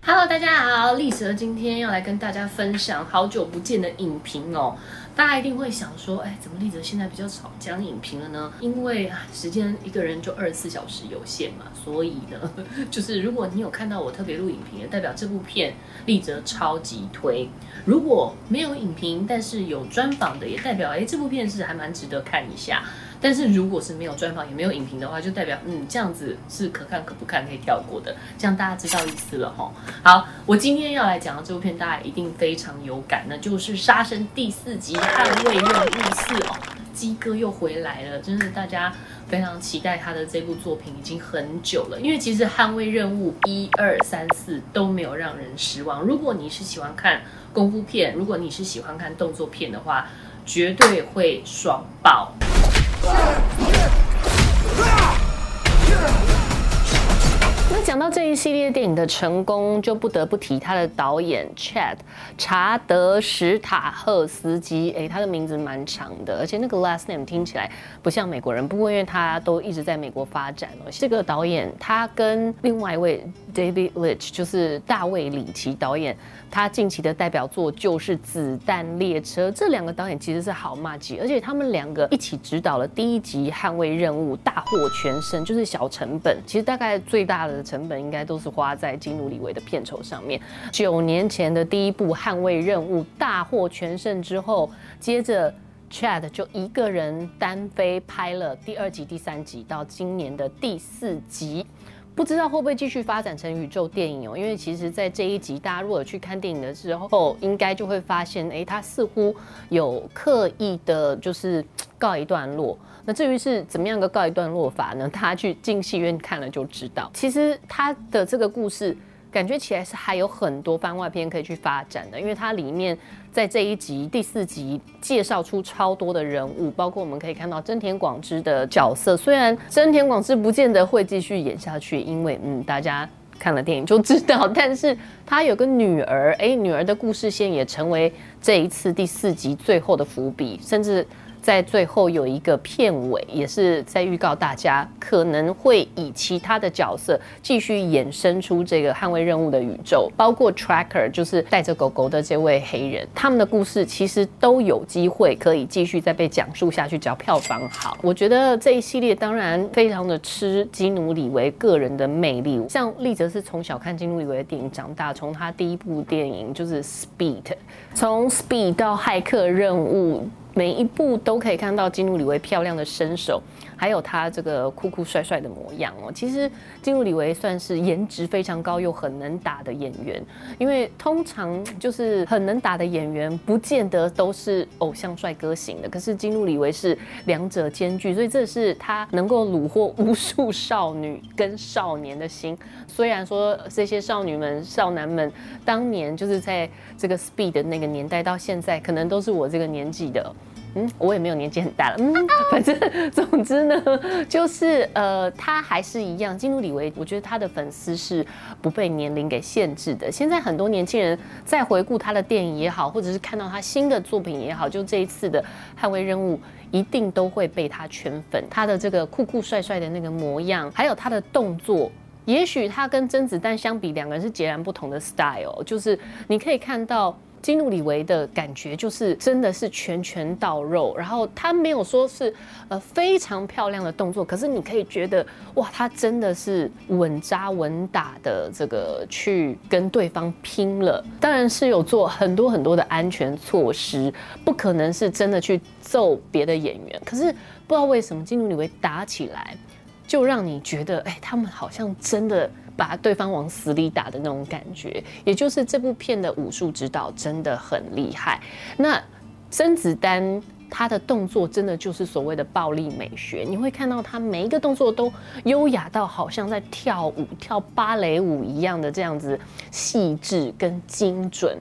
Hello，大家好，丽蛇今天要来跟大家分享好久不见的影评哦。大家一定会想说，哎，怎么丽泽现在比较少讲影评了呢？因为时间一个人就二十四小时有限嘛，所以呢，就是如果你有看到我特别录影评，也代表这部片丽泽超级推；如果没有影评，但是有专访的，也代表哎这部片是还蛮值得看一下。但是如果是没有专访也没有影评的话，就代表嗯这样子是可看可不看可以跳过的，这样大家知道意思了哈。好，我今天要来讲的这部片，大家一定非常有感，那就是《杀生》第四集《捍卫任务四》哦，鸡哥又回来了，真是大家非常期待他的这部作品已经很久了，因为其实《捍卫任务》一二三四都没有让人失望。如果你是喜欢看功夫片，如果你是喜欢看动作片的话，绝对会爽爆。讲到这一系列电影的成功，就不得不提他的导演 Chad 查德史塔赫斯基。哎，他的名字蛮长的，而且那个 last name 听起来不像美国人。不过因为他都一直在美国发展哦。这个导演他跟另外一位 David Leitch，就是大卫里奇导演。他近期的代表作就是《子弹列车》，这两个导演其实是好骂级，而且他们两个一起指导了第一集《捍卫任务》，大获全胜，就是小成本。其实大概最大的成本应该都是花在基努里维的片酬上面。九年前的第一部《捍卫任务》大获全胜之后，接着 Chad 就一个人单飞拍了第二集、第三集，到今年的第四集。不知道会不会继续发展成宇宙电影哦？因为其实，在这一集，大家如果去看电影的时候，应该就会发现，哎，他似乎有刻意的，就是告一段落。那至于是怎么样个告一段落法呢？大家去进戏院看了就知道。其实他的这个故事。感觉起来是还有很多番外篇可以去发展的，因为它里面在这一集第四集介绍出超多的人物，包括我们可以看到真田广之的角色。虽然真田广之不见得会继续演下去，因为嗯，大家看了电影就知道，但是他有个女儿，哎，女儿的故事线也成为这一次第四集最后的伏笔，甚至。在最后有一个片尾，也是在预告大家可能会以其他的角色继续衍生出这个捍卫任务的宇宙，包括 Tracker，就是带着狗狗的这位黑人，他们的故事其实都有机会可以继续再被讲述下去，只要票房好。我觉得这一系列当然非常的吃基努里维个人的魅力，像丽泽是从小看基努里维的电影长大，从他第一部电影就是 Speed，从 Speed 到骇客任务。每一步都可以看到金努里维漂亮的身手，还有他这个酷酷帅帅的模样哦。其实金努里维算是颜值非常高又很能打的演员，因为通常就是很能打的演员，不见得都是偶像帅哥型的。可是金努里维是两者兼具，所以这是他能够虏获无数少女跟少年的心。虽然说这些少女们、少男们当年就是在这个 Speed 的那个年代，到现在可能都是我这个年纪的。嗯，我也没有年纪很大了。嗯，反正总之呢，就是呃，他还是一样。金努里维，我觉得他的粉丝是不被年龄给限制的。现在很多年轻人在回顾他的电影也好，或者是看到他新的作品也好，就这一次的《捍卫任务》，一定都会被他圈粉。他的这个酷酷帅帅的那个模样，还有他的动作，也许他跟甄子丹相比，两个人是截然不同的 style。就是你可以看到。金努里维的感觉就是真的是拳拳到肉，然后他没有说是呃非常漂亮的动作，可是你可以觉得哇，他真的是稳扎稳打的这个去跟对方拼了。当然是有做很多很多的安全措施，不可能是真的去揍别的演员。可是不知道为什么金努里维打起来，就让你觉得哎，他们好像真的。把对方往死里打的那种感觉，也就是这部片的武术指导真的很厉害。那甄子丹他的动作真的就是所谓的暴力美学，你会看到他每一个动作都优雅到好像在跳舞、跳芭蕾舞一样的这样子细致跟精准。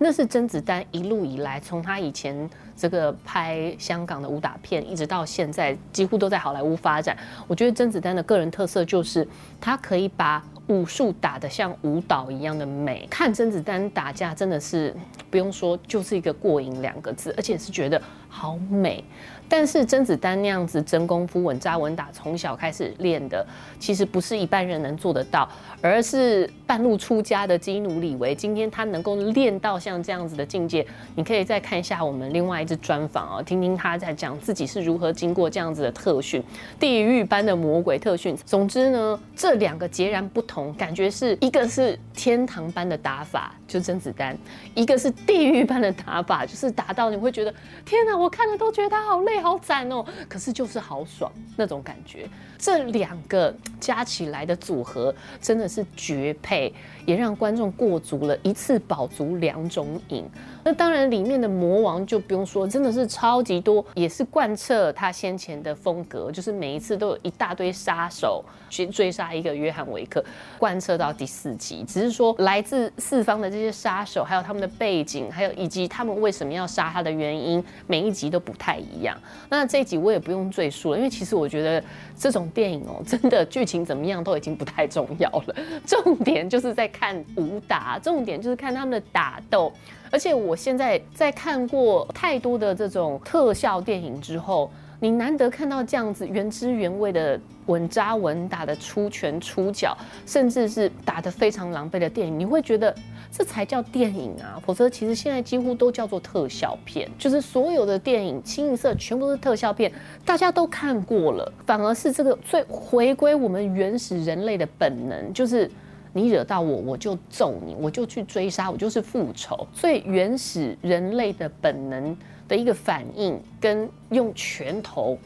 那是甄子丹一路以来，从他以前这个拍香港的武打片，一直到现在几乎都在好莱坞发展。我觉得甄子丹的个人特色就是他可以把武术打得像舞蹈一样的美，看甄子丹打架真的是不用说，就是一个过瘾两个字，而且是觉得好美。但是甄子丹那样子真功夫、稳扎稳打，从小开始练的，其实不是一般人能做得到，而是半路出家的基努里维，今天他能够练到像这样子的境界，你可以再看一下我们另外一支专访啊，听听他在讲自己是如何经过这样子的特训，地狱般的魔鬼特训。总之呢，这两个截然不同，感觉是一个是天堂般的打法，就甄子丹；一个是地狱般的打法，就是打到你会觉得天哪，我看了都觉得他好累。好惨哦！可是就是好爽那种感觉，这两个加起来的组合真的是绝配，也让观众过足了一次饱足两种瘾。那当然里面的魔王就不用说，真的是超级多，也是贯彻他先前的风格，就是每一次都有一大堆杀手去追杀一个约翰维克，贯彻到第四集。只是说来自四方的这些杀手，还有他们的背景，还有以及他们为什么要杀他的原因，每一集都不太一样。那这一集我也不用赘述了，因为其实我觉得这种电影哦，真的剧情怎么样都已经不太重要了，重点就是在看武打，重点就是看他们的打斗。而且我现在在看过太多的这种特效电影之后。你难得看到这样子原汁原味的稳扎稳打的出拳出脚，甚至是打得非常狼狈的电影，你会觉得这才叫电影啊！否则其实现在几乎都叫做特效片，就是所有的电影清一色全部都是特效片，大家都看过了，反而是这个最回归我们原始人类的本能，就是你惹到我，我就揍你，我就去追杀，我就是复仇，所以原始人类的本能。的一个反应跟用拳头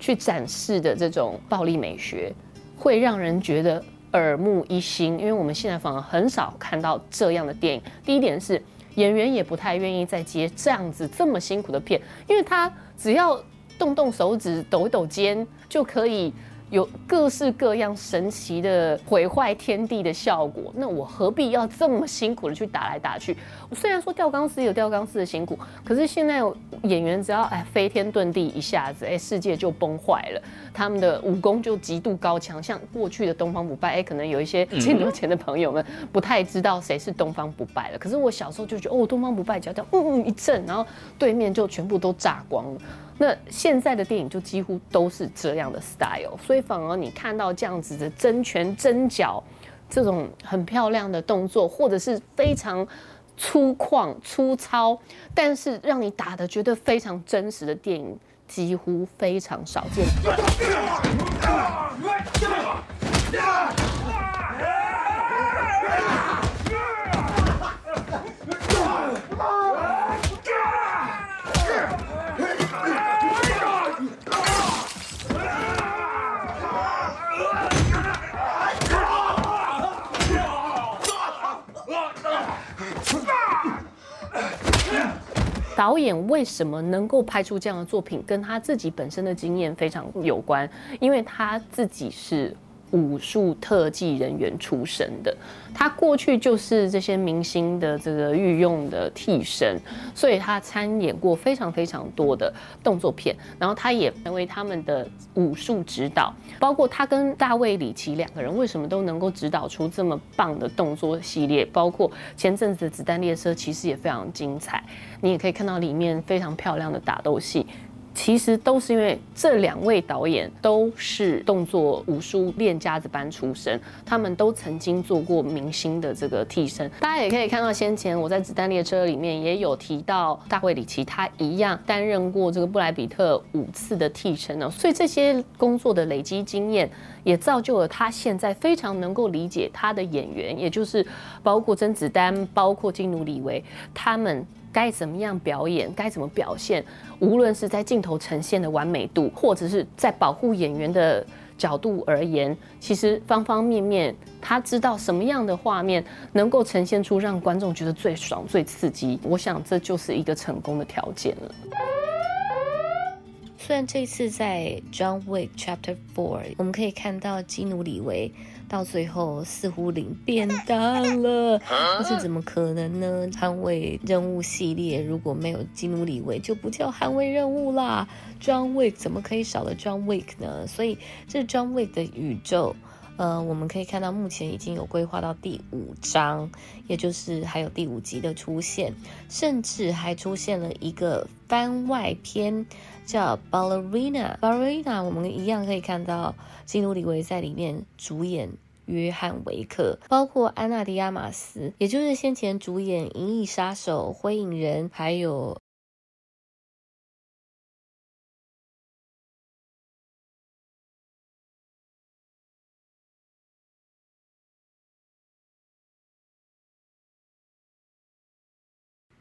去展示的这种暴力美学，会让人觉得耳目一新。因为我们现在反而很少看到这样的电影。第一点是演员也不太愿意再接这样子这么辛苦的片，因为他只要动动手指、抖一抖肩就可以。有各式各样神奇的毁坏天地的效果，那我何必要这么辛苦的去打来打去？虽然说吊钢丝有吊钢丝的辛苦，可是现在演员只要哎飞天遁地一下子，哎世界就崩坏了，他们的武功就极度高强。像过去的东方不败，哎可能有一些见多钱的朋友们不太知道谁是东方不败了。可是我小时候就觉得哦，东方不败只要这样嗯嗯一震，然后对面就全部都炸光了。那现在的电影就几乎都是这样的 style，所以反而你看到这样子的真拳真脚，这种很漂亮的动作，或者是非常粗犷粗糙，但是让你打的觉得非常真实的电影，几乎非常少见。为什么能够拍出这样的作品，跟他自己本身的经验非常有关，因为他自己是。武术特技人员出身的，他过去就是这些明星的这个御用的替身，所以他参演过非常非常多的动作片，然后他也成为他们的武术指导，包括他跟大卫李奇两个人为什么都能够指导出这么棒的动作系列，包括前阵子的子弹列车其实也非常精彩，你也可以看到里面非常漂亮的打斗戏。其实都是因为这两位导演都是动作武术练家子班出身，他们都曾经做过明星的这个替身。大家也可以看到，先前我在《子弹列车》里面也有提到大卫里奇，他一样担任过这个布莱比特五次的替身呢。所以这些工作的累积经验，也造就了他现在非常能够理解他的演员，也就是包括甄子丹、包括金努里维他们。该怎么样表演，该怎么表现，无论是在镜头呈现的完美度，或者是在保护演员的角度而言，其实方方面面，他知道什么样的画面能够呈现出让观众觉得最爽、最刺激。我想这就是一个成功的条件了。虽然这次在《John Wick Chapter Four》，我们可以看到基努里维。到最后似乎领便当了，但是怎么可能呢？捍卫任务系列如果没有基努里维，就不叫捍卫任务啦。John Wick 怎么可以少了 John Wick 呢？所以这 John Wick 的宇宙，呃，我们可以看到目前已经有规划到第五章，也就是还有第五集的出现，甚至还出现了一个番外篇叫《Ballerina》。Ballerina，我们一样可以看到基努里维在里面主演约翰维克，包括安娜迪亚马斯，也就是先前主演《银翼杀手》《灰影人》，还有。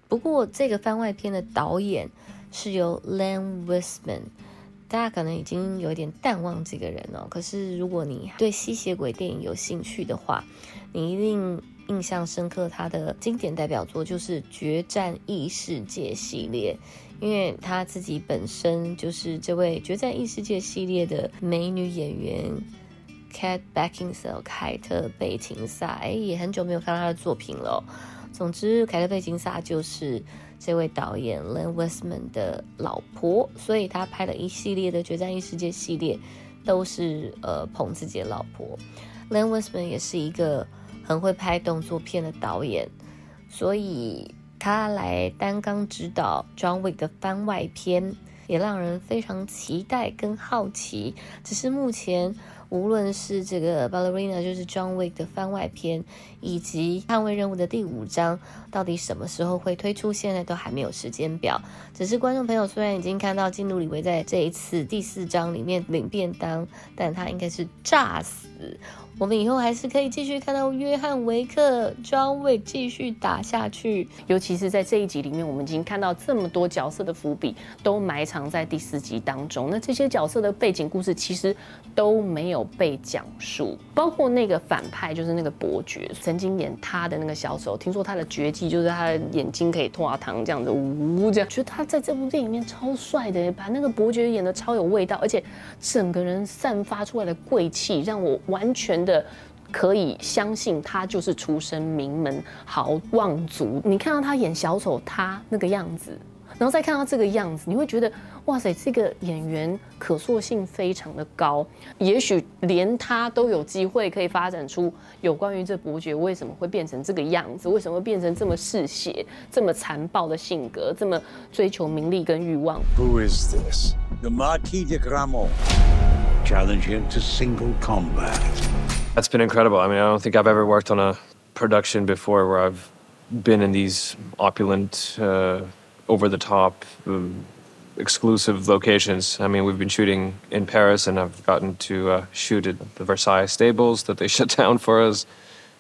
不过，这个番外篇的导演是由 Len Wiseman，大家可能已经有点淡忘这个人了。可是，如果你对吸血鬼电影有兴趣的话，你一定印象深刻。他的经典代表作就是《决战异世界》系列，因为他自己本身就是这位《决战异世界》系列的美女演员 Cat Beckinsale 凯特贝琴萨。哎，也很久没有看到他的作品了。总之，凯特·贝金萨就是这位导演 Len Wiseman 的老婆，所以他拍了一系列的《决战异世界》系列，都是呃捧自己的老婆。Len Wiseman 也是一个很会拍动作片的导演，所以他来担纲指导《John Wick》的番外篇，也让人非常期待跟好奇。只是目前。无论是这个 Ballerina，就是 John Wick 的番外篇，以及捍卫任务的第五章，到底什么时候会推出，现在都还没有时间表。只是观众朋友虽然已经看到金努里维在这一次第四章里面领便当，但他应该是炸死。我们以后还是可以继续看到约翰维克 jov 继续打下去，尤其是在这一集里面，我们已经看到这么多角色的伏笔都埋藏在第四集当中。那这些角色的背景故事其实都没有被讲述，包括那个反派就是那个伯爵，曾经演他的那个小丑，听说他的绝技就是他的眼睛可以脱糖这样子，呜这样，觉得他在这部电影里面超帅的，把那个伯爵演的超有味道，而且整个人散发出来的贵气，让我完全。的可以相信他就是出身名门豪望族。你看到他演小丑，他那个样子，然后再看到这个样子，你会觉得哇塞，这个演员可塑性非常的高。也许连他都有机会可以发展出有关于这伯爵为什么会变成这个样子，为什么会变成这么嗜血、这么残暴的性格，这么追求名利跟欲望。Who is this? The Marquis de Gramont. Challenge him to single combat. That's been incredible. I mean, I don't think I've ever worked on a production before where I've been in these opulent, uh, over the top, um, exclusive locations. I mean, we've been shooting in Paris, and I've gotten to uh, shoot at the Versailles stables that they shut down for us,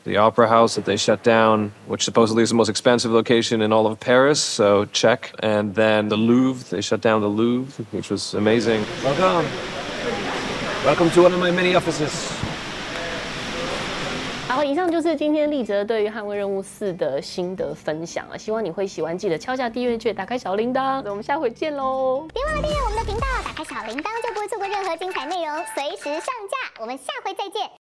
the Opera House that they shut down, which supposedly is the most expensive location in all of Paris, so check. And then the Louvre, they shut down the Louvre, which was amazing. Welcome. Welcome to one of my many offices. 好，以上就是今天丽泽对于《捍卫任务四》的心得分享啊，希望你会喜欢，记得敲下订阅键，打开小铃铛，那我们下回见喽！别忘了订阅我们的频道，打开小铃铛就不会错过任何精彩内容，随时上架。我们下回再见。